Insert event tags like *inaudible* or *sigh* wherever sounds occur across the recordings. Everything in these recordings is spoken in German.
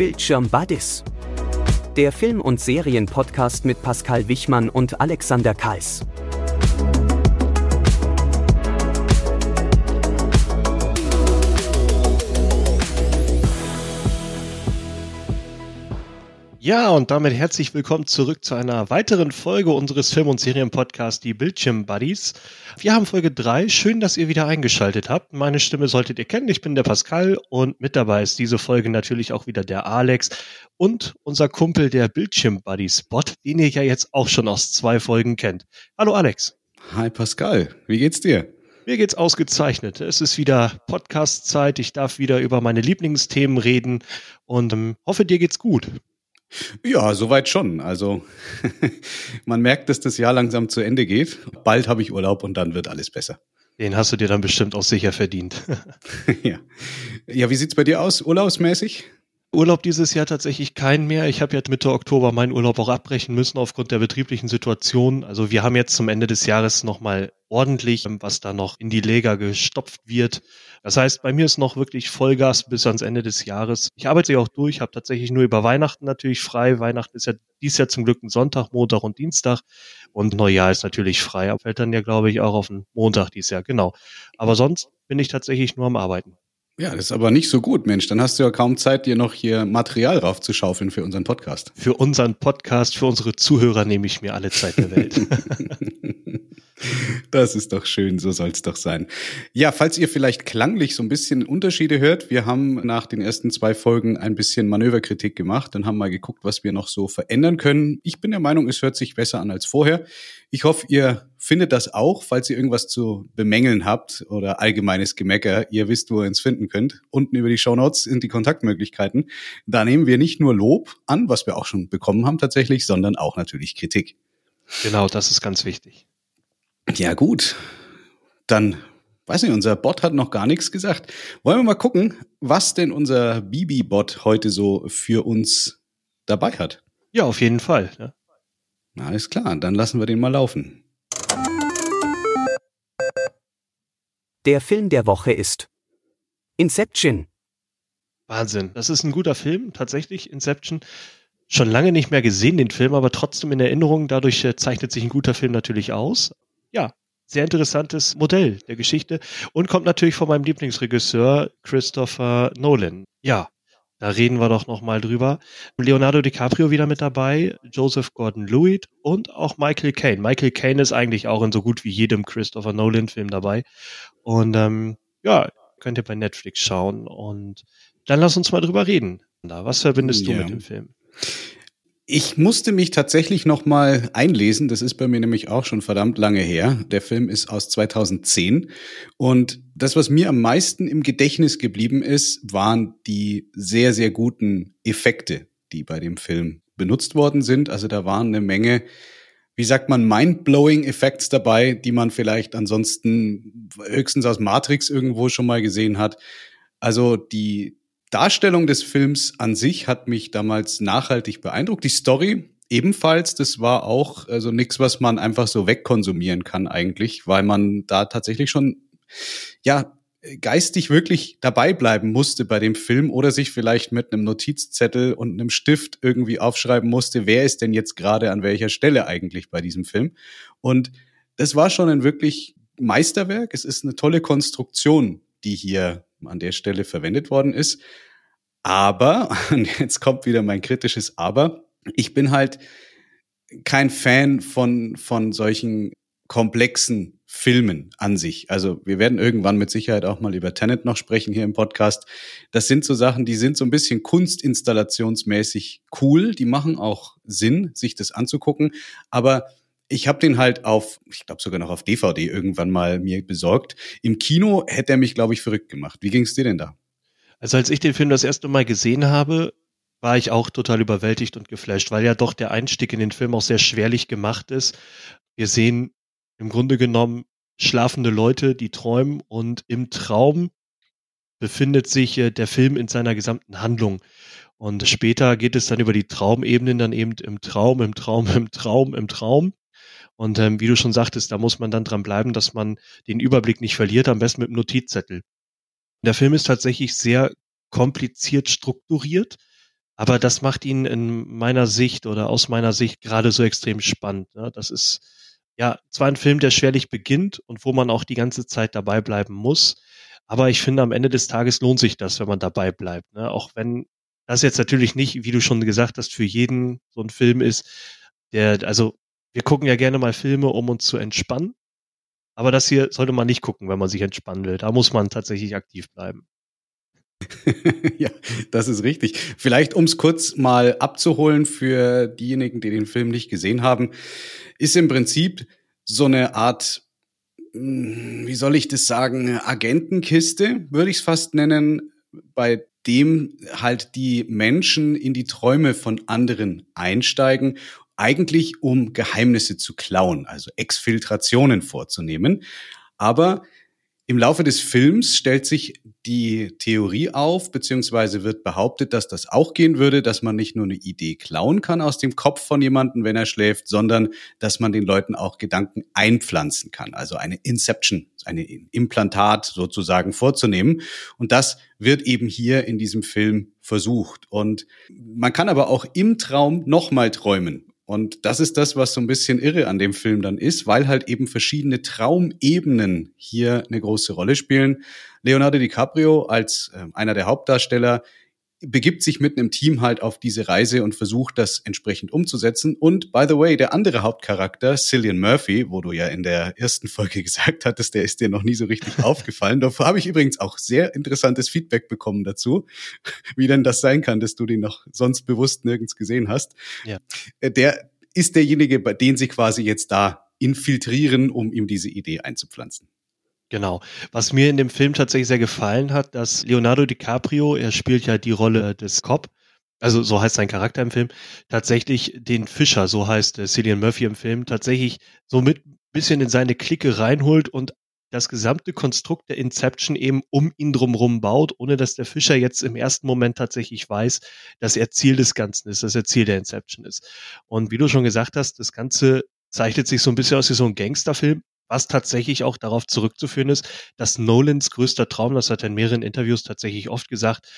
Bildschirm Buddies. Der Film- und Serienpodcast mit Pascal Wichmann und Alexander Kals. Ja, und damit herzlich willkommen zurück zu einer weiteren Folge unseres Film- und Serienpodcasts, die Bildschirm Buddies. Wir haben Folge drei. Schön, dass ihr wieder eingeschaltet habt. Meine Stimme solltet ihr kennen. Ich bin der Pascal und mit dabei ist diese Folge natürlich auch wieder der Alex und unser Kumpel der Bildschirm Buddy Spot, den ihr ja jetzt auch schon aus zwei Folgen kennt. Hallo Alex. Hi Pascal, wie geht's dir? Mir geht's ausgezeichnet. Es ist wieder Podcast-Zeit. Ich darf wieder über meine Lieblingsthemen reden und ähm, hoffe, dir geht's gut. Ja, soweit schon. Also *laughs* man merkt, dass das Jahr langsam zu Ende geht. Bald habe ich Urlaub und dann wird alles besser. Den hast du dir dann bestimmt auch sicher verdient. *laughs* ja. ja, wie sieht's bei dir aus, urlaubsmäßig? Urlaub dieses Jahr tatsächlich keinen mehr. Ich habe jetzt Mitte Oktober meinen Urlaub auch abbrechen müssen aufgrund der betrieblichen Situation. Also wir haben jetzt zum Ende des Jahres nochmal ordentlich, was da noch in die Lega gestopft wird. Das heißt, bei mir ist noch wirklich Vollgas bis ans Ende des Jahres. Ich arbeite ja auch durch, habe tatsächlich nur über Weihnachten natürlich frei. Weihnachten ist ja dies Jahr zum Glück ein Sonntag, Montag und Dienstag. Und Neujahr ist natürlich frei. Fällt dann ja, glaube ich, auch auf den Montag dieses Jahr, genau. Aber sonst bin ich tatsächlich nur am Arbeiten. Ja, das ist aber nicht so gut, Mensch. Dann hast du ja kaum Zeit, dir noch hier Material raufzuschaufeln für unseren Podcast. Für unseren Podcast, für unsere Zuhörer nehme ich mir alle Zeit der Welt. *laughs* Das ist doch schön, so soll es doch sein. Ja, falls ihr vielleicht klanglich so ein bisschen Unterschiede hört, wir haben nach den ersten zwei Folgen ein bisschen Manöverkritik gemacht und haben mal geguckt, was wir noch so verändern können. Ich bin der Meinung, es hört sich besser an als vorher. Ich hoffe, ihr findet das auch, falls ihr irgendwas zu bemängeln habt oder allgemeines Gemecker. Ihr wisst, wo ihr uns finden könnt. Unten über die Show Notes sind die Kontaktmöglichkeiten. Da nehmen wir nicht nur Lob an, was wir auch schon bekommen haben tatsächlich, sondern auch natürlich Kritik. Genau, das ist ganz wichtig. Ja, gut. Dann weiß nicht, unser Bot hat noch gar nichts gesagt. Wollen wir mal gucken, was denn unser Bibi-Bot heute so für uns dabei hat? Ja, auf jeden Fall. Ja. Alles klar, dann lassen wir den mal laufen. Der Film der Woche ist Inception. Wahnsinn. Das ist ein guter Film, tatsächlich, Inception. Schon lange nicht mehr gesehen, den Film, aber trotzdem in Erinnerung. Dadurch äh, zeichnet sich ein guter Film natürlich aus ja, sehr interessantes Modell der Geschichte und kommt natürlich von meinem Lieblingsregisseur Christopher Nolan. Ja, da reden wir doch noch mal drüber. Leonardo DiCaprio wieder mit dabei, Joseph Gordon-Lewitt und auch Michael Caine. Michael Caine ist eigentlich auch in so gut wie jedem Christopher Nolan-Film dabei. Und ähm, ja, könnt ihr bei Netflix schauen. Und dann lass uns mal drüber reden. Was verbindest ja. du mit dem Film? Ich musste mich tatsächlich noch mal einlesen. Das ist bei mir nämlich auch schon verdammt lange her. Der Film ist aus 2010 und das, was mir am meisten im Gedächtnis geblieben ist, waren die sehr sehr guten Effekte, die bei dem Film benutzt worden sind. Also da waren eine Menge, wie sagt man, mind-blowing Effects dabei, die man vielleicht ansonsten höchstens aus Matrix irgendwo schon mal gesehen hat. Also die Darstellung des Films an sich hat mich damals nachhaltig beeindruckt. Die Story ebenfalls, das war auch also nichts, was man einfach so wegkonsumieren kann eigentlich, weil man da tatsächlich schon ja geistig wirklich dabei bleiben musste bei dem Film oder sich vielleicht mit einem Notizzettel und einem Stift irgendwie aufschreiben musste, wer ist denn jetzt gerade an welcher Stelle eigentlich bei diesem Film. Und das war schon ein wirklich Meisterwerk. Es ist eine tolle Konstruktion, die hier an der Stelle verwendet worden ist. Aber, *laughs* und jetzt kommt wieder mein kritisches Aber, ich bin halt kein Fan von, von solchen komplexen Filmen an sich. Also wir werden irgendwann mit Sicherheit auch mal über Tenet noch sprechen hier im Podcast. Das sind so Sachen, die sind so ein bisschen kunstinstallationsmäßig cool. Die machen auch Sinn, sich das anzugucken. Aber ich habe den halt auf, ich glaube sogar noch auf DVD irgendwann mal mir besorgt. Im Kino hätte er mich, glaube ich, verrückt gemacht. Wie ging es dir denn da? Also als ich den Film das erste Mal gesehen habe, war ich auch total überwältigt und geflasht, weil ja doch der Einstieg in den Film auch sehr schwerlich gemacht ist. Wir sehen im Grunde genommen schlafende Leute, die träumen und im Traum befindet sich äh, der Film in seiner gesamten Handlung. Und später geht es dann über die Traumebenen dann eben im Traum, im Traum, im Traum, im Traum. Und ähm, wie du schon sagtest, da muss man dann dran bleiben, dass man den Überblick nicht verliert, am besten mit einem Notizzettel. Der Film ist tatsächlich sehr kompliziert strukturiert, Aber das macht ihn in meiner Sicht oder aus meiner Sicht gerade so extrem spannend. Ne? Das ist ja zwar ein Film, der schwerlich beginnt und wo man auch die ganze Zeit dabei bleiben muss. Aber ich finde, am Ende des Tages lohnt sich das, wenn man dabei bleibt. Ne? Auch wenn das jetzt natürlich nicht, wie du schon gesagt hast, für jeden so ein Film ist, der, also wir gucken ja gerne mal Filme, um uns zu entspannen. Aber das hier sollte man nicht gucken, wenn man sich entspannen will. Da muss man tatsächlich aktiv bleiben. *laughs* ja, das ist richtig. Vielleicht, um es kurz mal abzuholen für diejenigen, die den Film nicht gesehen haben, ist im Prinzip so eine Art, hm, wie soll ich das sagen, Agentenkiste, würde ich es fast nennen, bei dem halt die Menschen in die Träume von anderen einsteigen, eigentlich um Geheimnisse zu klauen, also Exfiltrationen vorzunehmen. Aber im Laufe des Films stellt sich die Theorie auf, beziehungsweise wird behauptet, dass das auch gehen würde, dass man nicht nur eine Idee klauen kann aus dem Kopf von jemandem, wenn er schläft, sondern dass man den Leuten auch Gedanken einpflanzen kann, also eine Inception, eine Implantat sozusagen vorzunehmen. Und das wird eben hier in diesem Film versucht. Und man kann aber auch im Traum nochmal träumen. Und das ist das, was so ein bisschen irre an dem Film dann ist, weil halt eben verschiedene Traumebenen hier eine große Rolle spielen. Leonardo DiCaprio als äh, einer der Hauptdarsteller begibt sich mit einem Team halt auf diese Reise und versucht das entsprechend umzusetzen. Und by the way, der andere Hauptcharakter, Cillian Murphy, wo du ja in der ersten Folge *laughs* gesagt hattest, der ist dir noch nie so richtig *laughs* aufgefallen. Davor habe ich übrigens auch sehr interessantes Feedback bekommen dazu, *laughs* wie denn das sein kann, dass du den noch sonst bewusst nirgends gesehen hast. Ja. Äh, der ist derjenige, bei dem sie quasi jetzt da infiltrieren, um ihm diese Idee einzupflanzen. Genau. Was mir in dem Film tatsächlich sehr gefallen hat, dass Leonardo DiCaprio, er spielt ja die Rolle des Cop, also so heißt sein Charakter im Film, tatsächlich den Fischer, so heißt äh, Cillian Murphy im Film, tatsächlich so mit bisschen in seine Clique reinholt und das gesamte Konstrukt der Inception eben um ihn drumherum baut, ohne dass der Fischer jetzt im ersten Moment tatsächlich weiß, dass er Ziel des Ganzen ist, dass er Ziel der Inception ist. Und wie du schon gesagt hast, das Ganze zeichnet sich so ein bisschen aus wie so ein Gangsterfilm, was tatsächlich auch darauf zurückzuführen ist, dass Nolans größter Traum, das hat er in mehreren Interviews tatsächlich oft gesagt,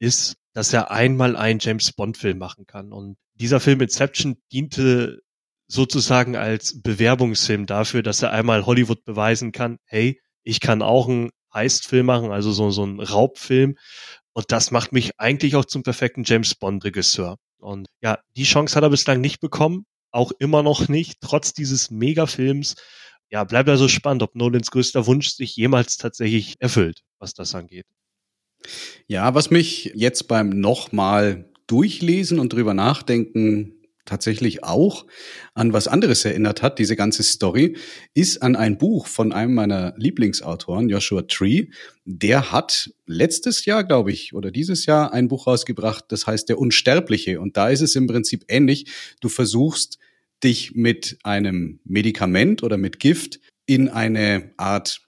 ist, dass er einmal einen James Bond Film machen kann. Und dieser Film Inception diente sozusagen als Bewerbungsfilm dafür, dass er einmal Hollywood beweisen kann, hey, ich kann auch einen Heist-Film machen, also so, so einen Raubfilm. Und das macht mich eigentlich auch zum perfekten James Bond-Regisseur. Und ja, die Chance hat er bislang nicht bekommen, auch immer noch nicht, trotz dieses Megafilms ja, bleibt also spannend, ob Nolans größter Wunsch sich jemals tatsächlich erfüllt, was das angeht. Ja, was mich jetzt beim nochmal durchlesen und drüber nachdenken tatsächlich auch an was anderes erinnert hat, diese ganze Story, ist an ein Buch von einem meiner Lieblingsautoren, Joshua Tree. Der hat letztes Jahr, glaube ich, oder dieses Jahr ein Buch rausgebracht, das heißt Der Unsterbliche. Und da ist es im Prinzip ähnlich. Du versuchst dich mit einem Medikament oder mit Gift in eine Art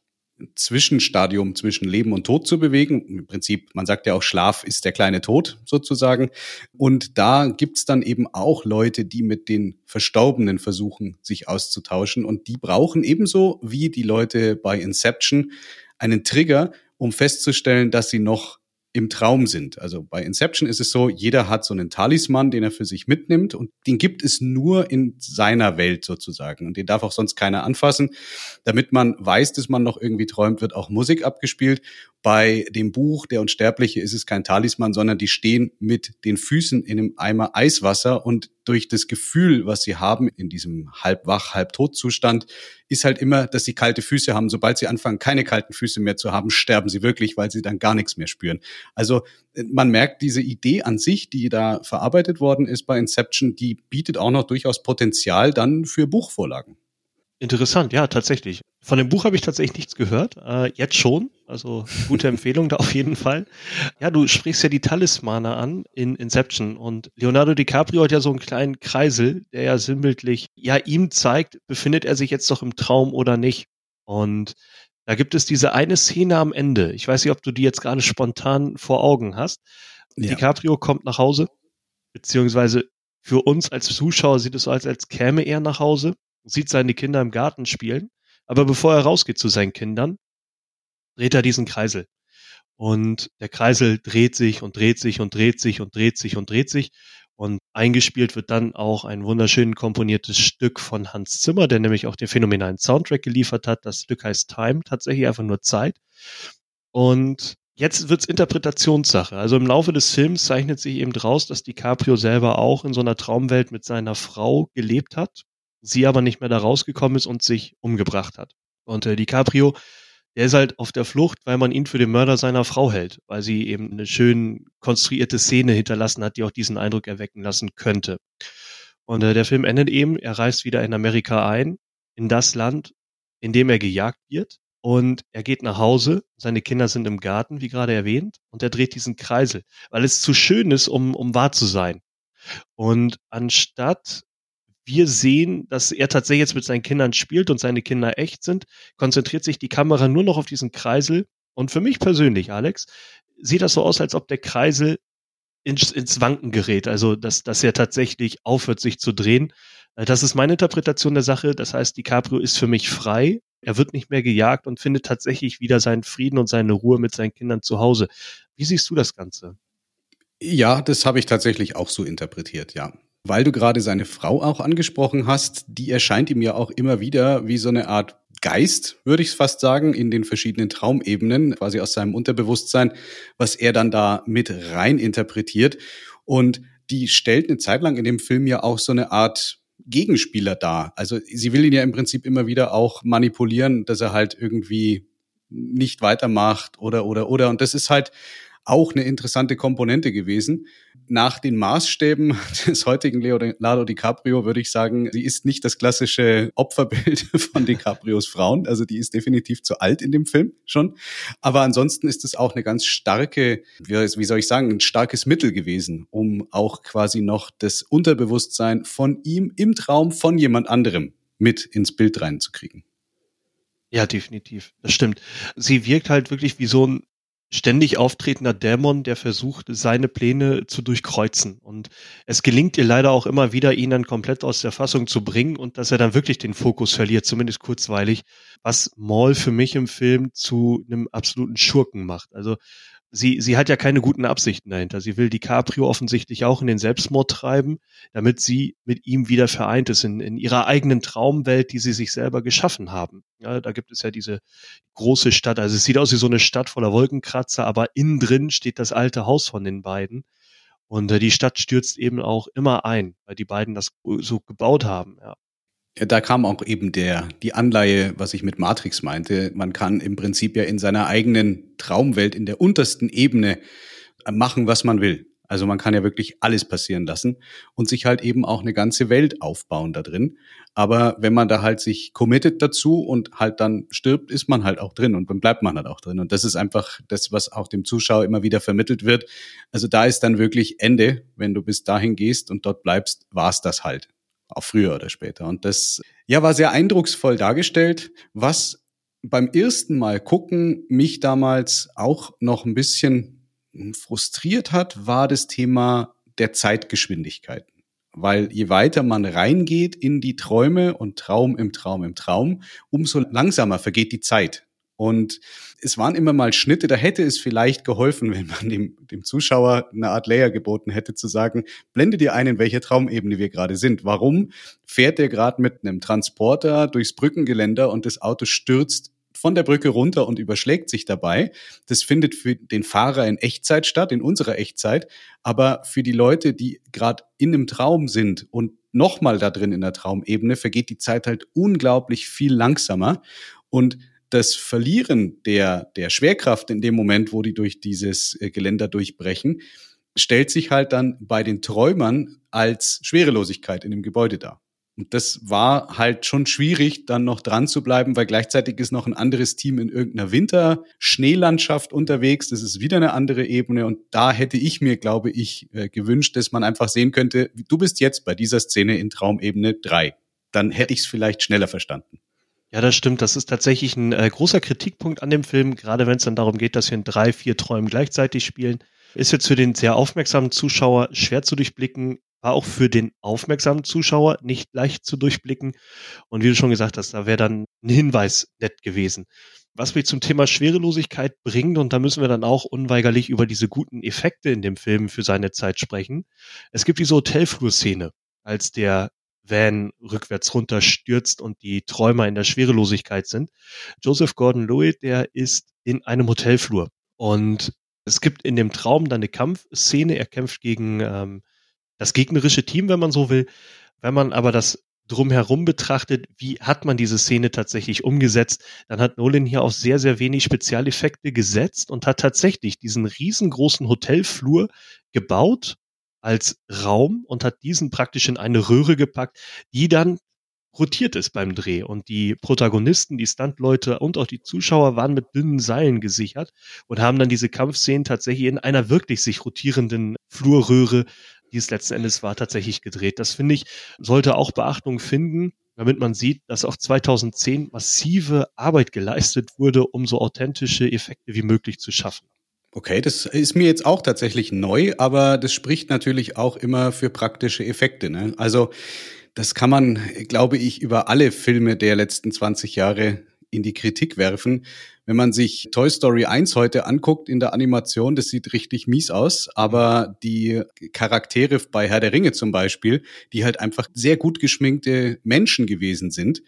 Zwischenstadium zwischen Leben und Tod zu bewegen. Im Prinzip, man sagt ja auch, Schlaf ist der kleine Tod sozusagen. Und da gibt's dann eben auch Leute, die mit den Verstorbenen versuchen, sich auszutauschen. Und die brauchen ebenso wie die Leute bei Inception einen Trigger, um festzustellen, dass sie noch im Traum sind. Also bei Inception ist es so, jeder hat so einen Talisman, den er für sich mitnimmt und den gibt es nur in seiner Welt sozusagen und den darf auch sonst keiner anfassen. Damit man weiß, dass man noch irgendwie träumt, wird auch Musik abgespielt bei dem Buch Der Unsterbliche ist es kein Talisman, sondern die stehen mit den Füßen in einem Eimer Eiswasser und durch das Gefühl, was sie haben in diesem halb wach, halb tot Zustand, ist halt immer, dass sie kalte Füße haben. Sobald sie anfangen, keine kalten Füße mehr zu haben, sterben sie wirklich, weil sie dann gar nichts mehr spüren. Also man merkt, diese Idee an sich, die da verarbeitet worden ist bei Inception, die bietet auch noch durchaus Potenzial dann für Buchvorlagen. Interessant, ja, tatsächlich. Von dem Buch habe ich tatsächlich nichts gehört. Äh, jetzt schon. Also gute Empfehlung da auf jeden Fall. Ja, du sprichst ja die Talismane an in Inception und Leonardo DiCaprio hat ja so einen kleinen Kreisel, der ja sinnbildlich ja ihm zeigt, befindet er sich jetzt doch im Traum oder nicht. Und da gibt es diese eine Szene am Ende. Ich weiß nicht, ob du die jetzt gerade spontan vor Augen hast. Ja. DiCaprio kommt nach Hause, beziehungsweise für uns als Zuschauer sieht es so aus, als käme er nach Hause sieht seine Kinder im Garten spielen, aber bevor er rausgeht zu seinen Kindern, dreht er diesen Kreisel. Und der Kreisel dreht sich und dreht sich und dreht sich und dreht sich und dreht sich. Und eingespielt wird dann auch ein wunderschön komponiertes Stück von Hans Zimmer, der nämlich auch den phänomenalen Soundtrack geliefert hat. Das Stück heißt Time, tatsächlich einfach nur Zeit. Und jetzt wird's Interpretationssache. Also im Laufe des Films zeichnet sich eben draus, dass DiCaprio selber auch in so einer Traumwelt mit seiner Frau gelebt hat, sie aber nicht mehr da rausgekommen ist und sich umgebracht hat. Und äh, DiCaprio der ist halt auf der Flucht, weil man ihn für den Mörder seiner Frau hält, weil sie eben eine schön konstruierte Szene hinterlassen hat, die auch diesen Eindruck erwecken lassen könnte. Und äh, der Film endet eben, er reist wieder in Amerika ein, in das Land, in dem er gejagt wird. Und er geht nach Hause, seine Kinder sind im Garten, wie gerade erwähnt, und er dreht diesen Kreisel, weil es zu schön ist, um, um wahr zu sein. Und anstatt wir sehen, dass er tatsächlich jetzt mit seinen Kindern spielt und seine Kinder echt sind, konzentriert sich die Kamera nur noch auf diesen Kreisel. Und für mich persönlich, Alex, sieht das so aus, als ob der Kreisel ins, ins Wanken gerät. Also, dass, dass er tatsächlich aufhört, sich zu drehen. Äh, das ist meine Interpretation der Sache. Das heißt, DiCaprio ist für mich frei. Er wird nicht mehr gejagt und findet tatsächlich wieder seinen Frieden und seine Ruhe mit seinen Kindern zu Hause. Wie siehst du das Ganze? Ja, das habe ich tatsächlich auch so interpretiert, ja. Weil du gerade seine Frau auch angesprochen hast, die erscheint ihm ja auch immer wieder wie so eine Art Geist, würde ich es fast sagen, in den verschiedenen Traumebenen, quasi aus seinem Unterbewusstsein, was er dann da mit rein interpretiert. Und die stellt eine Zeit lang in dem Film ja auch so eine Art Gegenspieler dar. Also sie will ihn ja im Prinzip immer wieder auch manipulieren, dass er halt irgendwie nicht weitermacht oder oder oder. Und das ist halt auch eine interessante Komponente gewesen. Nach den Maßstäben *laughs* des heutigen Leonardo DiCaprio würde ich sagen, sie ist nicht das klassische Opferbild *laughs* von DiCaprios Frauen. Also die ist definitiv zu alt in dem Film schon. Aber ansonsten ist es auch eine ganz starke, wie soll ich sagen, ein starkes Mittel gewesen, um auch quasi noch das Unterbewusstsein von ihm im Traum von jemand anderem mit ins Bild reinzukriegen. Ja, definitiv. Das stimmt. Sie wirkt halt wirklich wie so ein ständig auftretender Dämon, der versucht, seine Pläne zu durchkreuzen. Und es gelingt ihr leider auch immer wieder, ihn dann komplett aus der Fassung zu bringen und dass er dann wirklich den Fokus verliert, zumindest kurzweilig, was Maul für mich im Film zu einem absoluten Schurken macht. Also sie, sie hat ja keine guten Absichten dahinter. Sie will DiCaprio offensichtlich auch in den Selbstmord treiben, damit sie mit ihm wieder vereint ist in, in ihrer eigenen Traumwelt, die sie sich selber geschaffen haben. Ja, da gibt es ja diese große Stadt. Also es sieht aus wie so eine Stadt voller Wolkenkratzer, aber innen drin steht das alte Haus von den beiden. Und äh, die Stadt stürzt eben auch immer ein, weil die beiden das so gebaut haben. Ja. Da kam auch eben der, die Anleihe, was ich mit Matrix meinte. Man kann im Prinzip ja in seiner eigenen Traumwelt in der untersten Ebene machen, was man will. Also man kann ja wirklich alles passieren lassen und sich halt eben auch eine ganze Welt aufbauen da drin. Aber wenn man da halt sich committet dazu und halt dann stirbt, ist man halt auch drin und dann bleibt man halt auch drin. Und das ist einfach das, was auch dem Zuschauer immer wieder vermittelt wird. Also da ist dann wirklich Ende. Wenn du bis dahin gehst und dort bleibst, war's das halt auch früher oder später. Und das ja war sehr eindrucksvoll dargestellt, was beim ersten Mal gucken mich damals auch noch ein bisschen frustriert hat, war das Thema der Zeitgeschwindigkeiten. Weil je weiter man reingeht in die Träume und Traum im Traum im Traum, umso langsamer vergeht die Zeit. Und es waren immer mal Schnitte, da hätte es vielleicht geholfen, wenn man dem, dem Zuschauer eine Art Layer geboten hätte, zu sagen, blende dir ein, in welcher Traumebene wir gerade sind. Warum fährt der gerade mit einem Transporter durchs Brückengeländer und das Auto stürzt von der Brücke runter und überschlägt sich dabei. Das findet für den Fahrer in Echtzeit statt, in unserer Echtzeit. Aber für die Leute, die gerade in einem Traum sind und nochmal da drin in der Traumebene, vergeht die Zeit halt unglaublich viel langsamer. Und das Verlieren der, der Schwerkraft in dem Moment, wo die durch dieses äh, Geländer durchbrechen, stellt sich halt dann bei den Träumern als Schwerelosigkeit in dem Gebäude dar. Und das war halt schon schwierig, dann noch dran zu bleiben, weil gleichzeitig ist noch ein anderes Team in irgendeiner Winterschneelandschaft unterwegs. Das ist wieder eine andere Ebene. Und da hätte ich mir, glaube ich, äh, gewünscht, dass man einfach sehen könnte, du bist jetzt bei dieser Szene in Traumebene drei. Dann hätte ich es vielleicht schneller verstanden. Ja, das stimmt. Das ist tatsächlich ein äh, großer Kritikpunkt an dem Film, gerade wenn es dann darum geht, dass wir in drei, vier Träumen gleichzeitig spielen. Ist jetzt für den sehr aufmerksamen Zuschauer schwer zu durchblicken, war auch für den aufmerksamen Zuschauer nicht leicht zu durchblicken. Und wie du schon gesagt hast, da wäre dann ein Hinweis nett gewesen. Was mich zum Thema Schwerelosigkeit bringt, und da müssen wir dann auch unweigerlich über diese guten Effekte in dem Film für seine Zeit sprechen. Es gibt diese Hotelflurszene, als der Van rückwärts runterstürzt und die Träumer in der Schwerelosigkeit sind. Joseph Gordon-Lewitt, der ist in einem Hotelflur und es gibt in dem Traum dann eine Kampfszene. Er kämpft gegen ähm, das gegnerische Team, wenn man so will. Wenn man aber das drumherum betrachtet, wie hat man diese Szene tatsächlich umgesetzt, dann hat Nolan hier auch sehr, sehr wenig Spezialeffekte gesetzt und hat tatsächlich diesen riesengroßen Hotelflur gebaut als Raum und hat diesen praktisch in eine Röhre gepackt, die dann rotiert ist beim Dreh. Und die Protagonisten, die Stuntleute und auch die Zuschauer waren mit dünnen Seilen gesichert und haben dann diese Kampfszenen tatsächlich in einer wirklich sich rotierenden Flurröhre, die es letzten Endes war, tatsächlich gedreht. Das finde ich, sollte auch Beachtung finden, damit man sieht, dass auch 2010 massive Arbeit geleistet wurde, um so authentische Effekte wie möglich zu schaffen. Okay, das ist mir jetzt auch tatsächlich neu, aber das spricht natürlich auch immer für praktische Effekte. Ne? Also das kann man, glaube ich, über alle Filme der letzten 20 Jahre in die Kritik werfen. Wenn man sich Toy Story 1 heute anguckt in der Animation, das sieht richtig mies aus, aber die Charaktere bei Herr der Ringe zum Beispiel, die halt einfach sehr gut geschminkte Menschen gewesen sind,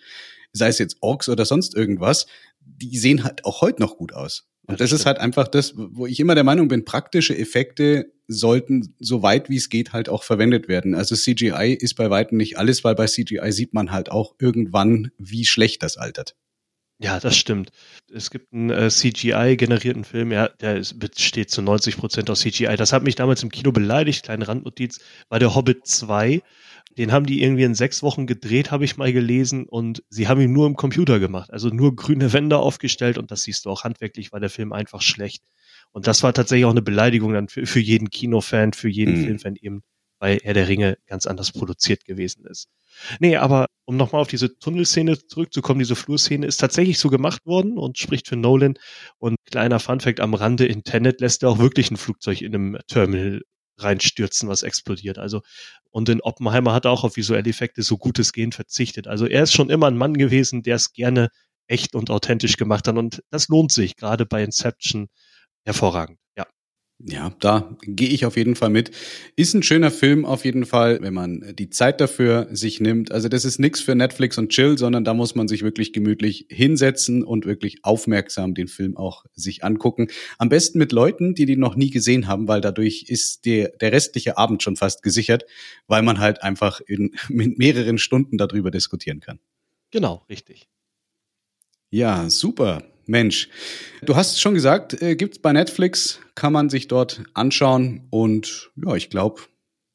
sei es jetzt Orks oder sonst irgendwas, die sehen halt auch heute noch gut aus. Und das, das ist halt einfach das, wo ich immer der Meinung bin, praktische Effekte sollten so weit wie es geht halt auch verwendet werden. Also CGI ist bei weitem nicht alles, weil bei CGI sieht man halt auch irgendwann, wie schlecht das altert. Ja, das stimmt. Es gibt einen äh, CGI-generierten Film, ja, der ist, besteht zu 90 Prozent aus CGI. Das hat mich damals im Kino beleidigt, kleine Randnotiz, war der Hobbit 2. Den haben die irgendwie in sechs Wochen gedreht, habe ich mal gelesen, und sie haben ihn nur im Computer gemacht. Also nur grüne Wände aufgestellt und das siehst du auch handwerklich, war der Film einfach schlecht. Und das war tatsächlich auch eine Beleidigung dann für, für jeden Kinofan, für jeden mhm. Filmfan eben, weil er der Ringe ganz anders produziert gewesen ist. Nee, aber um nochmal auf diese Tunnelszene zurückzukommen, diese Flurszene ist tatsächlich so gemacht worden und spricht für Nolan. Und kleiner Funfact am Rande, in Tenet lässt er auch wirklich ein Flugzeug in einem Terminal reinstürzen, was explodiert. Also, und in Oppenheimer hat er auch auf visuelle Effekte so gut es gehen verzichtet. Also er ist schon immer ein Mann gewesen, der es gerne echt und authentisch gemacht hat. Und das lohnt sich, gerade bei Inception hervorragend. Ja. Da gehe ich auf jeden Fall mit. Ist ein schöner Film auf jeden Fall, wenn man die Zeit dafür sich nimmt. Also das ist nichts für Netflix und Chill, sondern da muss man sich wirklich gemütlich hinsetzen und wirklich aufmerksam den Film auch sich angucken. Am besten mit Leuten, die den noch nie gesehen haben, weil dadurch ist der, der restliche Abend schon fast gesichert, weil man halt einfach in, *laughs* mit mehreren Stunden darüber diskutieren kann. Genau, richtig. Ja, super. Mensch, du hast schon gesagt, äh, gibt's bei Netflix, kann man sich dort anschauen und ja, ich glaube,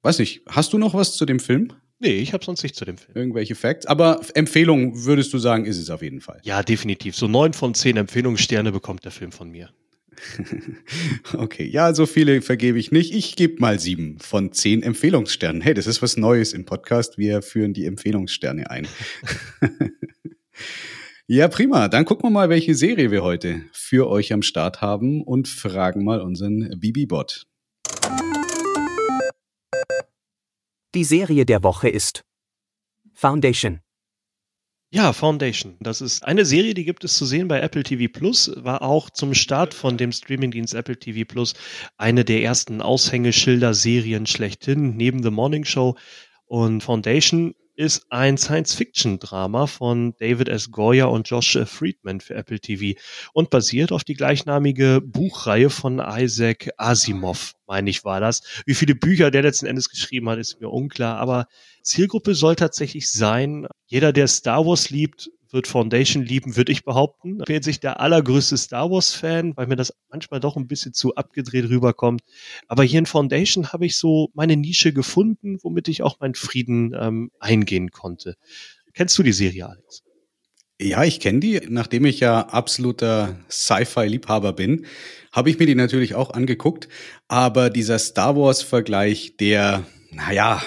weiß nicht, hast du noch was zu dem Film? Nee, ich habe sonst nicht zu dem Film. Irgendwelche Facts. Aber Empfehlung würdest du sagen, ist es auf jeden Fall. Ja, definitiv. So neun von zehn Empfehlungssterne bekommt der Film von mir. *laughs* okay, ja, so viele vergebe ich nicht. Ich gebe mal sieben von zehn Empfehlungssternen. Hey, das ist was Neues im Podcast. Wir führen die Empfehlungssterne ein. *laughs* Ja, prima. Dann gucken wir mal, welche Serie wir heute für euch am Start haben und fragen mal unseren Bibi-Bot. Die Serie der Woche ist Foundation. Ja, Foundation. Das ist eine Serie, die gibt es zu sehen bei Apple TV Plus, war auch zum Start von dem Streamingdienst Apple TV Plus eine der ersten Aushängeschilder-Serien schlechthin, neben The Morning Show. Und Foundation ist ein Science-Fiction-Drama von David S. Goyer und Josh Friedman für Apple TV und basiert auf die gleichnamige Buchreihe von Isaac Asimov, meine ich war das. Wie viele Bücher der letzten Endes geschrieben hat, ist mir unklar, aber Zielgruppe soll tatsächlich sein, jeder, der Star Wars liebt, wird Foundation lieben, würde ich behaupten. Ich bin jetzt nicht der allergrößte Star Wars-Fan, weil mir das manchmal doch ein bisschen zu abgedreht rüberkommt. Aber hier in Foundation habe ich so meine Nische gefunden, womit ich auch meinen Frieden ähm, eingehen konnte. Kennst du die Serie, Alex? Ja, ich kenne die. Nachdem ich ja absoluter Sci-Fi-Liebhaber bin, habe ich mir die natürlich auch angeguckt. Aber dieser Star Wars-Vergleich, der, naja,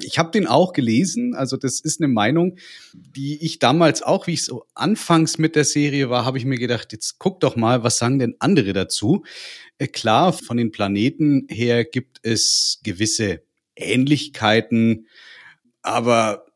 ich habe den auch gelesen. Also das ist eine Meinung, die ich damals auch, wie ich so anfangs mit der Serie war, habe ich mir gedacht, jetzt guck doch mal, was sagen denn andere dazu? Äh, klar, von den Planeten her gibt es gewisse Ähnlichkeiten, aber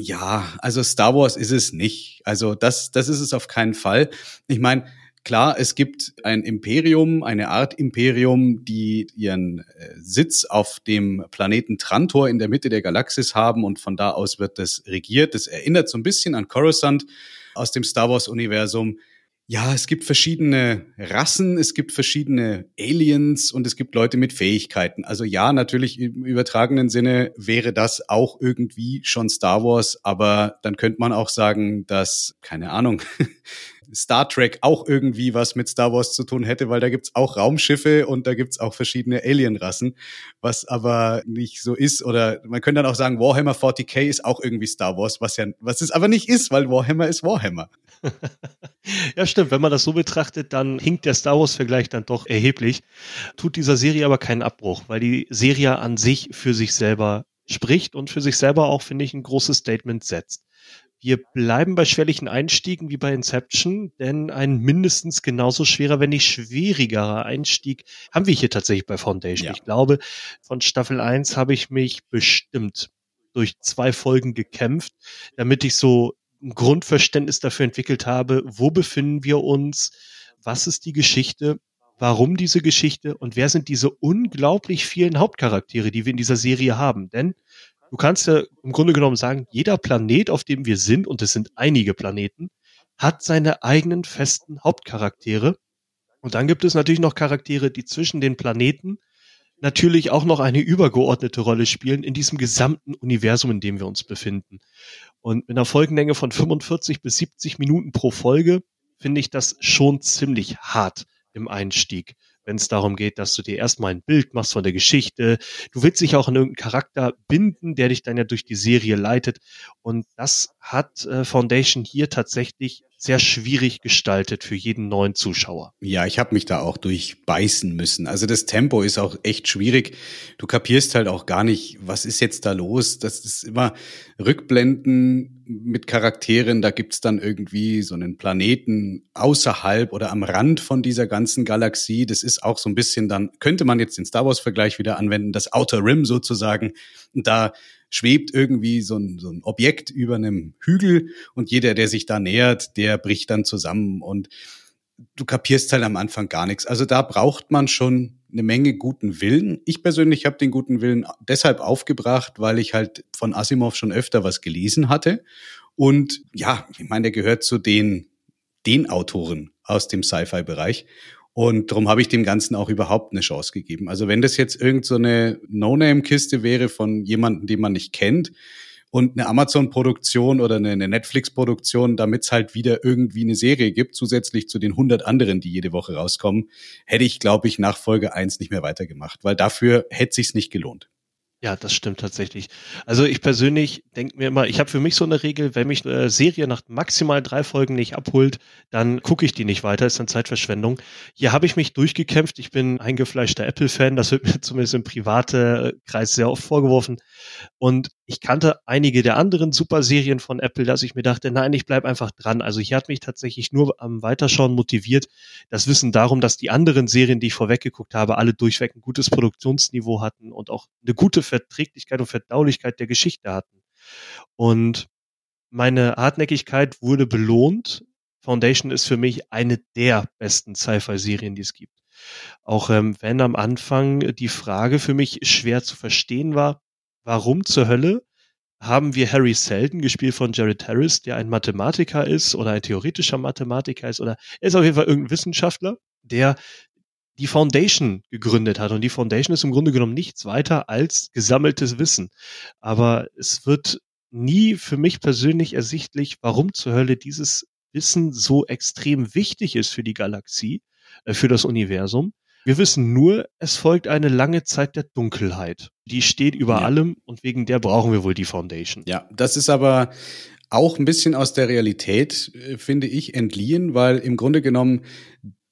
Ja, also Star Wars ist es nicht. Also das, das ist es auf keinen Fall. Ich meine, klar, es gibt ein Imperium, eine Art Imperium, die ihren äh, Sitz auf dem Planeten Trantor in der Mitte der Galaxis haben und von da aus wird das regiert. Das erinnert so ein bisschen an Coruscant aus dem Star Wars Universum. Ja, es gibt verschiedene Rassen, es gibt verschiedene Aliens und es gibt Leute mit Fähigkeiten. Also ja, natürlich im übertragenen Sinne wäre das auch irgendwie schon Star Wars, aber dann könnte man auch sagen, dass, keine Ahnung, *laughs* Star Trek auch irgendwie was mit Star Wars zu tun hätte, weil da gibt's auch Raumschiffe und da gibt's auch verschiedene Alienrassen, was aber nicht so ist. Oder man könnte dann auch sagen, Warhammer 40k ist auch irgendwie Star Wars, was ja, was es aber nicht ist, weil Warhammer ist Warhammer. *laughs* ja, stimmt. Wenn man das so betrachtet, dann hinkt der Star Wars-Vergleich dann doch erheblich. Tut dieser Serie aber keinen Abbruch, weil die Serie an sich für sich selber spricht und für sich selber auch, finde ich, ein großes Statement setzt. Wir bleiben bei schwerlichen Einstiegen wie bei Inception, denn ein mindestens genauso schwerer, wenn nicht schwierigerer Einstieg haben wir hier tatsächlich bei Foundation. Ja. Ich glaube, von Staffel 1 habe ich mich bestimmt durch zwei Folgen gekämpft, damit ich so ein Grundverständnis dafür entwickelt habe, wo befinden wir uns, was ist die Geschichte, warum diese Geschichte und wer sind diese unglaublich vielen Hauptcharaktere, die wir in dieser Serie haben. Denn du kannst ja im Grunde genommen sagen, jeder Planet, auf dem wir sind, und es sind einige Planeten, hat seine eigenen festen Hauptcharaktere. Und dann gibt es natürlich noch Charaktere, die zwischen den Planeten natürlich auch noch eine übergeordnete Rolle spielen in diesem gesamten Universum, in dem wir uns befinden. Und mit einer Folgenlänge von 45 bis 70 Minuten pro Folge finde ich das schon ziemlich hart im Einstieg wenn es darum geht, dass du dir erstmal ein Bild machst von der Geschichte. Du willst dich auch an irgendeinen Charakter binden, der dich dann ja durch die Serie leitet. Und das hat äh, Foundation hier tatsächlich sehr schwierig gestaltet für jeden neuen Zuschauer. Ja, ich habe mich da auch durchbeißen müssen. Also das Tempo ist auch echt schwierig. Du kapierst halt auch gar nicht, was ist jetzt da los. Das ist immer Rückblenden mit Charakteren. Da gibt's dann irgendwie so einen Planeten außerhalb oder am Rand von dieser ganzen Galaxie. Das ist auch so ein bisschen dann, könnte man jetzt den Star Wars-Vergleich wieder anwenden, das Outer Rim sozusagen. Da schwebt irgendwie so ein, so ein Objekt über einem Hügel und jeder, der sich da nähert, der bricht dann zusammen und du kapierst halt am Anfang gar nichts. Also da braucht man schon eine Menge guten Willen. Ich persönlich habe den guten Willen deshalb aufgebracht, weil ich halt von Asimov schon öfter was gelesen hatte. Und ja, ich meine, der gehört zu den, den Autoren aus dem Sci-Fi-Bereich. Und darum habe ich dem Ganzen auch überhaupt eine Chance gegeben. Also wenn das jetzt irgend so No-Name-Kiste wäre von jemandem, den man nicht kennt und eine Amazon-Produktion oder eine, Netflix-Produktion, damit es halt wieder irgendwie eine Serie gibt, zusätzlich zu den 100 anderen, die jede Woche rauskommen, hätte ich, glaube ich, nach Folge 1 nicht mehr weitergemacht, weil dafür hätte sich's nicht gelohnt. Ja, das stimmt tatsächlich. Also ich persönlich denke mir immer, ich habe für mich so eine Regel, wenn mich eine Serie nach maximal drei Folgen nicht abholt, dann gucke ich die nicht weiter, ist dann Zeitverschwendung. Hier habe ich mich durchgekämpft. Ich bin eingefleischter Apple-Fan, das wird mir *laughs* zumindest im private Kreis sehr oft vorgeworfen. Und ich kannte einige der anderen Superserien von Apple, dass ich mir dachte, nein, ich bleib einfach dran. Also hier hat mich tatsächlich nur am Weiterschauen motiviert, das Wissen darum, dass die anderen Serien, die ich vorweggeguckt habe, alle durchweg ein gutes Produktionsniveau hatten und auch eine gute Verträglichkeit und Verdaulichkeit der Geschichte hatten. Und meine Hartnäckigkeit wurde belohnt. Foundation ist für mich eine der besten Sci-Fi-Serien, die es gibt. Auch ähm, wenn am Anfang die Frage für mich schwer zu verstehen war, warum zur Hölle haben wir Harry Selden, gespielt von Jared Harris, der ein Mathematiker ist oder ein theoretischer Mathematiker ist oder er ist auf jeden Fall irgendein Wissenschaftler, der die Foundation gegründet hat. Und die Foundation ist im Grunde genommen nichts weiter als gesammeltes Wissen. Aber es wird nie für mich persönlich ersichtlich, warum zur Hölle dieses Wissen so extrem wichtig ist für die Galaxie, äh, für das Universum. Wir wissen nur, es folgt eine lange Zeit der Dunkelheit. Die steht über ja. allem und wegen der brauchen wir wohl die Foundation. Ja, das ist aber auch ein bisschen aus der Realität, äh, finde ich, entliehen, weil im Grunde genommen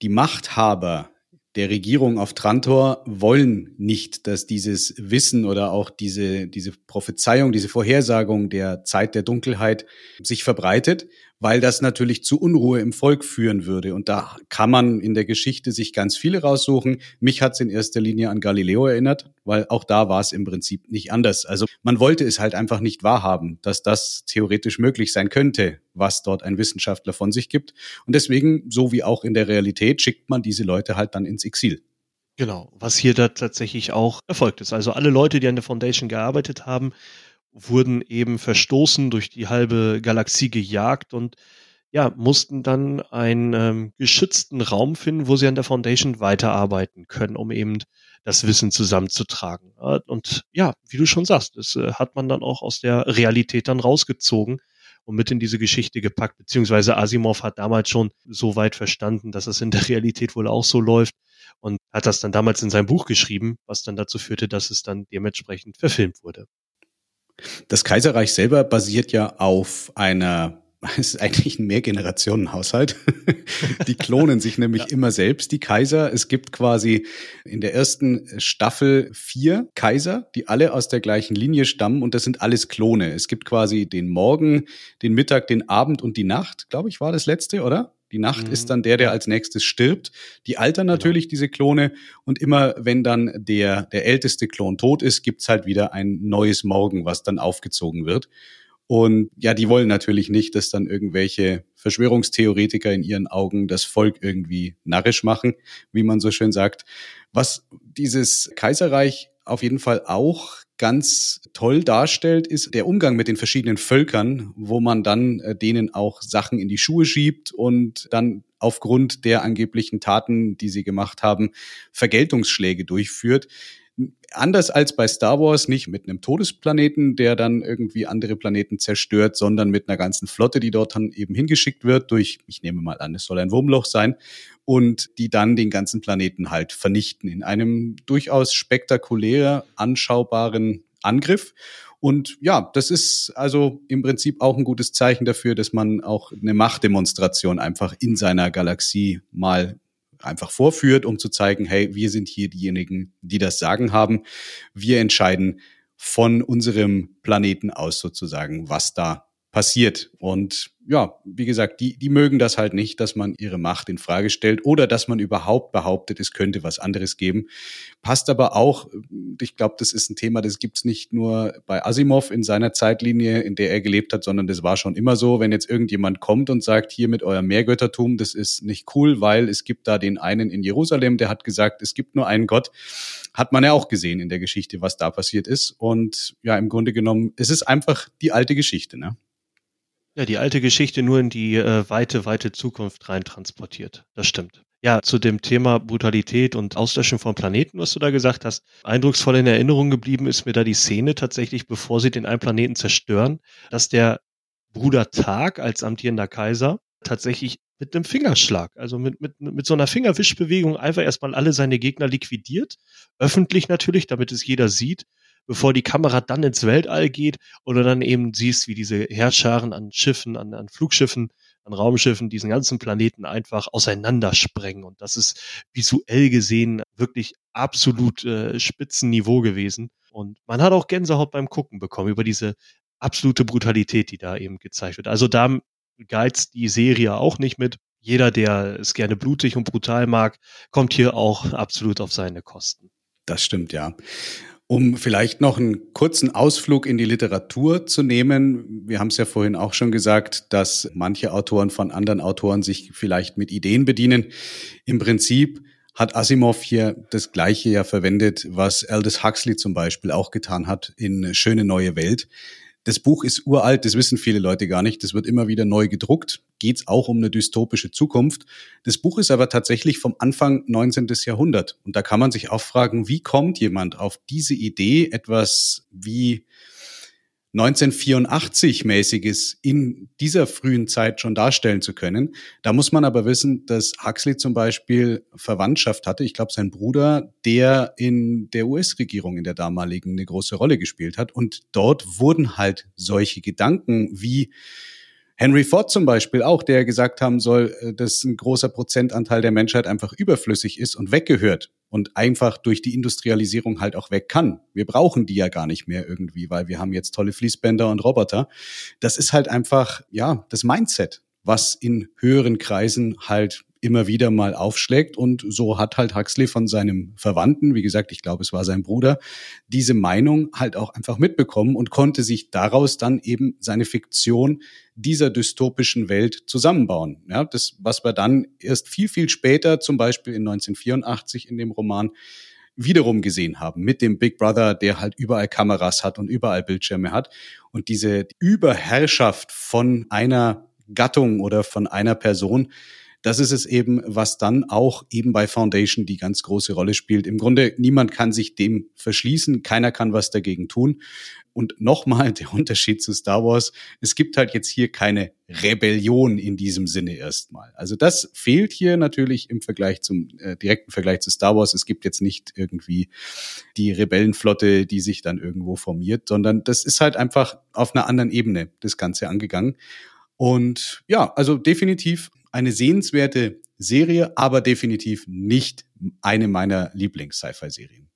die Machthaber der Regierung auf Trantor wollen nicht, dass dieses Wissen oder auch diese, diese Prophezeiung, diese Vorhersagung der Zeit der Dunkelheit sich verbreitet, weil das natürlich zu Unruhe im Volk führen würde. Und da kann man in der Geschichte sich ganz viele raussuchen. Mich hat es in erster Linie an Galileo erinnert, weil auch da war es im Prinzip nicht anders. Also man wollte es halt einfach nicht wahrhaben, dass das theoretisch möglich sein könnte, was dort ein Wissenschaftler von sich gibt. Und deswegen, so wie auch in der Realität, schickt man diese Leute halt dann ins Exil. Genau, was hier da tatsächlich auch erfolgt ist. Also alle Leute, die an der Foundation gearbeitet haben, wurden eben verstoßen, durch die halbe Galaxie gejagt und ja, mussten dann einen ähm, geschützten Raum finden, wo sie an der Foundation weiterarbeiten können, um eben das Wissen zusammenzutragen. Und ja, wie du schon sagst, das äh, hat man dann auch aus der Realität dann rausgezogen und mit in diese Geschichte gepackt, beziehungsweise Asimov hat damals schon so weit verstanden, dass es in der Realität wohl auch so läuft und hat das dann damals in sein Buch geschrieben, was dann dazu führte, dass es dann dementsprechend verfilmt wurde. Das Kaiserreich selber basiert ja auf einer *laughs* es ist eigentlich ein Mehrgenerationenhaushalt. *laughs* die klonen sich nämlich ja. immer selbst, die Kaiser. Es gibt quasi in der ersten Staffel vier Kaiser, die alle aus der gleichen Linie stammen und das sind alles Klone. Es gibt quasi den Morgen, den Mittag, den Abend und die Nacht, glaube ich, war das letzte, oder? Die Nacht mhm. ist dann der, der als nächstes stirbt. Die altern genau. natürlich, genau. diese Klone. Und immer wenn dann der, der älteste Klon tot ist, gibt's halt wieder ein neues Morgen, was dann aufgezogen wird. Und ja, die wollen natürlich nicht, dass dann irgendwelche Verschwörungstheoretiker in ihren Augen das Volk irgendwie narrisch machen, wie man so schön sagt. Was dieses Kaiserreich auf jeden Fall auch ganz toll darstellt, ist der Umgang mit den verschiedenen Völkern, wo man dann äh, denen auch Sachen in die Schuhe schiebt und dann aufgrund der angeblichen Taten, die sie gemacht haben, Vergeltungsschläge durchführt anders als bei Star Wars nicht mit einem Todesplaneten, der dann irgendwie andere Planeten zerstört, sondern mit einer ganzen Flotte, die dort dann eben hingeschickt wird durch, ich nehme mal an, es soll ein Wurmloch sein, und die dann den ganzen Planeten halt vernichten in einem durchaus spektakulär anschaubaren Angriff. Und ja, das ist also im Prinzip auch ein gutes Zeichen dafür, dass man auch eine Machtdemonstration einfach in seiner Galaxie mal einfach vorführt, um zu zeigen, hey, wir sind hier diejenigen, die das Sagen haben. Wir entscheiden von unserem Planeten aus sozusagen, was da passiert. Und ja, wie gesagt, die, die mögen das halt nicht, dass man ihre Macht in Frage stellt oder dass man überhaupt behauptet, es könnte was anderes geben. Passt aber auch, ich glaube, das ist ein Thema, das gibt's nicht nur bei Asimov in seiner Zeitlinie, in der er gelebt hat, sondern das war schon immer so, wenn jetzt irgendjemand kommt und sagt, hier mit eurem Mehrgöttertum, das ist nicht cool, weil es gibt da den einen in Jerusalem, der hat gesagt, es gibt nur einen Gott. Hat man ja auch gesehen in der Geschichte, was da passiert ist. Und ja, im Grunde genommen, es ist einfach die alte Geschichte, ne? Ja, die alte Geschichte nur in die äh, weite, weite Zukunft rein transportiert. Das stimmt. Ja, zu dem Thema Brutalität und Auslöschen von Planeten, was du da gesagt hast, eindrucksvoll in Erinnerung geblieben ist mir da die Szene tatsächlich, bevor sie den einen Planeten zerstören, dass der Bruder Tag als amtierender Kaiser tatsächlich mit einem Fingerschlag, also mit, mit, mit so einer Fingerwischbewegung einfach erstmal alle seine Gegner liquidiert. Öffentlich natürlich, damit es jeder sieht bevor die Kamera dann ins Weltall geht oder dann eben siehst, wie diese Heerscharen an Schiffen, an, an Flugschiffen, an Raumschiffen diesen ganzen Planeten einfach auseinandersprengen. Und das ist visuell gesehen wirklich absolut äh, Spitzenniveau gewesen. Und man hat auch Gänsehaut beim Gucken bekommen über diese absolute Brutalität, die da eben gezeigt wird. Also da geizt die Serie auch nicht mit. Jeder, der es gerne blutig und brutal mag, kommt hier auch absolut auf seine Kosten. Das stimmt, ja. Um vielleicht noch einen kurzen Ausflug in die Literatur zu nehmen. Wir haben es ja vorhin auch schon gesagt, dass manche Autoren von anderen Autoren sich vielleicht mit Ideen bedienen. Im Prinzip hat Asimov hier das Gleiche ja verwendet, was Aldous Huxley zum Beispiel auch getan hat in Schöne neue Welt. Das Buch ist uralt, das wissen viele Leute gar nicht. Das wird immer wieder neu gedruckt. Geht es auch um eine dystopische Zukunft. Das Buch ist aber tatsächlich vom Anfang 19. Jahrhundert. Und da kann man sich auch fragen, wie kommt jemand auf diese Idee, etwas wie 1984-mäßiges in dieser frühen Zeit schon darstellen zu können. Da muss man aber wissen, dass Huxley zum Beispiel Verwandtschaft hatte. Ich glaube, sein Bruder, der in der US-Regierung in der damaligen eine große Rolle gespielt hat. Und dort wurden halt solche Gedanken wie Henry Ford zum Beispiel auch, der gesagt haben soll, äh, dass ein großer Prozentanteil der Menschheit einfach überflüssig ist und weggehört und einfach durch die Industrialisierung halt auch weg kann. Wir brauchen die ja gar nicht mehr irgendwie, weil wir haben jetzt tolle Fließbänder und Roboter. Das ist halt einfach, ja, das Mindset. was in höheren Kreisen halt immer wieder mal aufschlägt. Und so hat halt Huxley von seinem Verwandten, wie gesagt, ich glaube, es war sein Bruder, diese Meinung halt auch einfach mitbekommen und konnte sich daraus dann eben seine Fiktion dieser dystopischen Welt zusammenbauen. Ja, das, was wir dann erst viel, viel später, zum Beispiel in 1984 in dem Roman, wiederum gesehen haben mit dem Big Brother, der halt überall Kameras hat und überall Bildschirme hat. Und diese Überherrschaft von einer Gattung oder von einer Person, das ist es eben, was dann auch eben bei Foundation die ganz große Rolle spielt. Im Grunde, niemand kann sich dem verschließen, keiner kann was dagegen tun. Und nochmal der *laughs* Unterschied zu Star Wars, es gibt halt jetzt hier keine Rebellion in diesem Sinne erstmal. Also das fehlt hier natürlich im Vergleich zum äh, direkten Vergleich zu Star Wars. Es gibt jetzt nicht irgendwie die Rebellenflotte, die sich dann irgendwo formiert, sondern das ist halt einfach auf einer anderen Ebene das Ganze angegangen. Und ja, also definitiv eine sehenswerte Serie, aber definitiv nicht eine meiner Lieblings-Sci-Fi-Serien.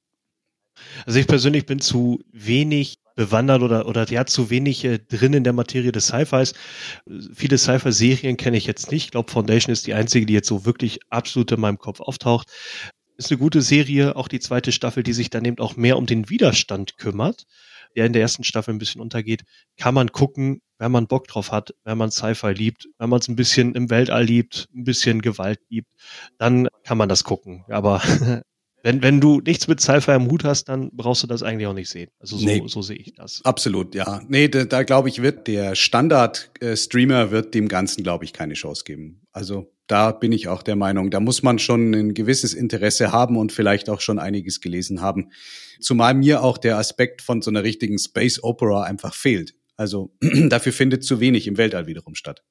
Also ich persönlich bin zu wenig bewandert oder, oder ja, zu wenig äh, drin in der Materie des Sci-Fis. Viele Sci-Fi-Serien kenne ich jetzt nicht. Ich glaube, Foundation ist die einzige, die jetzt so wirklich absolut in meinem Kopf auftaucht. Ist eine gute Serie, auch die zweite Staffel, die sich dann eben auch mehr um den Widerstand kümmert der in der ersten Staffel ein bisschen untergeht, kann man gucken, wenn man Bock drauf hat, wenn man Sci-Fi liebt, wenn man es ein bisschen im Weltall liebt, ein bisschen Gewalt liebt, dann kann man das gucken. Aber *laughs* wenn, wenn du nichts mit Sci-Fi am Hut hast, dann brauchst du das eigentlich auch nicht sehen. Also so, nee, so sehe ich das. Absolut, ja. Nee, da, da glaube ich, wird der Standard-Streamer wird dem Ganzen, glaube ich, keine Chance geben. Also da bin ich auch der Meinung, da muss man schon ein gewisses Interesse haben und vielleicht auch schon einiges gelesen haben. Zumal mir auch der Aspekt von so einer richtigen Space Opera einfach fehlt. Also *clears throat* dafür findet zu wenig im Weltall wiederum statt.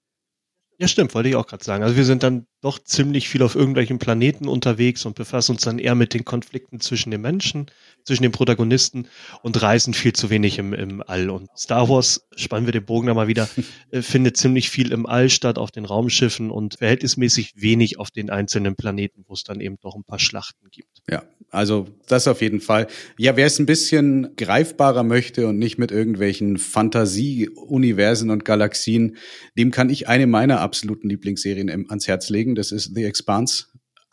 Ja, stimmt, wollte ich auch gerade sagen. Also wir sind dann doch ziemlich viel auf irgendwelchen Planeten unterwegs und befassen uns dann eher mit den Konflikten zwischen den Menschen, zwischen den Protagonisten und reisen viel zu wenig im, im All. Und Star Wars, spannen wir den Bogen da mal wieder, *laughs* äh, findet ziemlich viel im All statt, auf den Raumschiffen und verhältnismäßig wenig auf den einzelnen Planeten, wo es dann eben doch ein paar Schlachten gibt. Ja, also das auf jeden Fall. Ja, wer es ein bisschen greifbarer möchte und nicht mit irgendwelchen Fantasie-Universen und Galaxien, dem kann ich eine meiner absoluten Lieblingsserien ans Herz legen. Das ist The Expanse.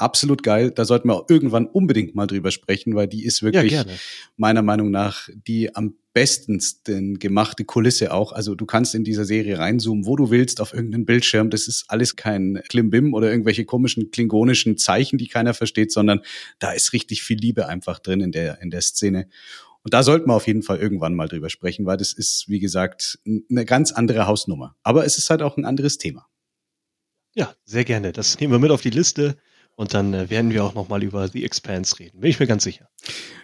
Absolut geil. Da sollten wir auch irgendwann unbedingt mal drüber sprechen, weil die ist wirklich ja, meiner Meinung nach die am bestens denn gemachte Kulisse auch. Also du kannst in dieser Serie reinzoomen, wo du willst, auf irgendeinen Bildschirm. Das ist alles kein Klimbim oder irgendwelche komischen klingonischen Zeichen, die keiner versteht, sondern da ist richtig viel Liebe einfach drin in der, in der Szene. Und da sollten wir auf jeden Fall irgendwann mal drüber sprechen, weil das ist, wie gesagt, eine ganz andere Hausnummer. Aber es ist halt auch ein anderes Thema. Ja, sehr gerne. Das nehmen wir mit auf die Liste und dann äh, werden wir auch nochmal über The Expanse reden. Bin ich mir ganz sicher.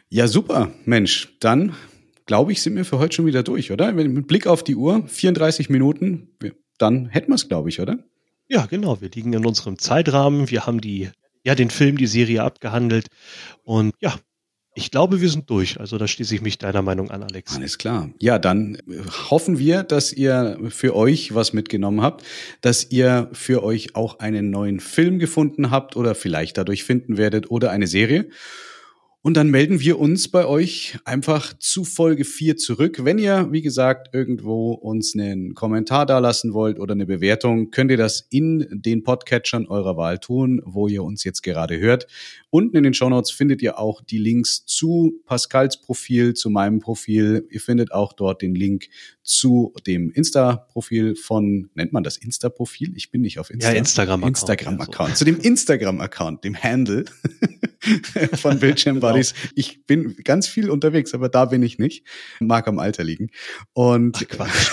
Ja, super. Mensch, dann glaube ich, sind wir für heute schon wieder durch, oder? Mit Blick auf die Uhr, 34 Minuten, dann hätten wir es, glaube ich, oder? Ja, genau. Wir liegen in unserem Zeitrahmen. Wir haben die, ja, den Film, die Serie abgehandelt. Und ja, ich glaube, wir sind durch. Also da schließe ich mich deiner Meinung an, Alex. Alles klar. Ja, dann hoffen wir, dass ihr für euch was mitgenommen habt, dass ihr für euch auch einen neuen Film gefunden habt oder vielleicht dadurch finden werdet oder eine Serie. Und dann melden wir uns bei euch einfach zu Folge 4 zurück. Wenn ihr, wie gesagt, irgendwo uns einen Kommentar dalassen wollt oder eine Bewertung, könnt ihr das in den Podcatchern eurer Wahl tun, wo ihr uns jetzt gerade hört. Unten in den Shownotes findet ihr auch die Links zu Pascals Profil, zu meinem Profil. Ihr findet auch dort den Link zu dem Insta-Profil von, nennt man das Insta-Profil? Ich bin nicht auf Insta. Ja, Instagram-Account. Instagram-Account. Zu dem Instagram-Account, dem Handle *laughs* von Bildschirm Genau. Ich bin ganz viel unterwegs, aber da bin ich nicht. Mag am Alter liegen. Und Ach, Quatsch.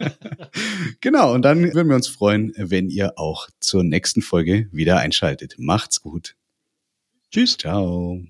*laughs* genau, und dann würden wir uns freuen, wenn ihr auch zur nächsten Folge wieder einschaltet. Macht's gut. Tschüss. Ciao.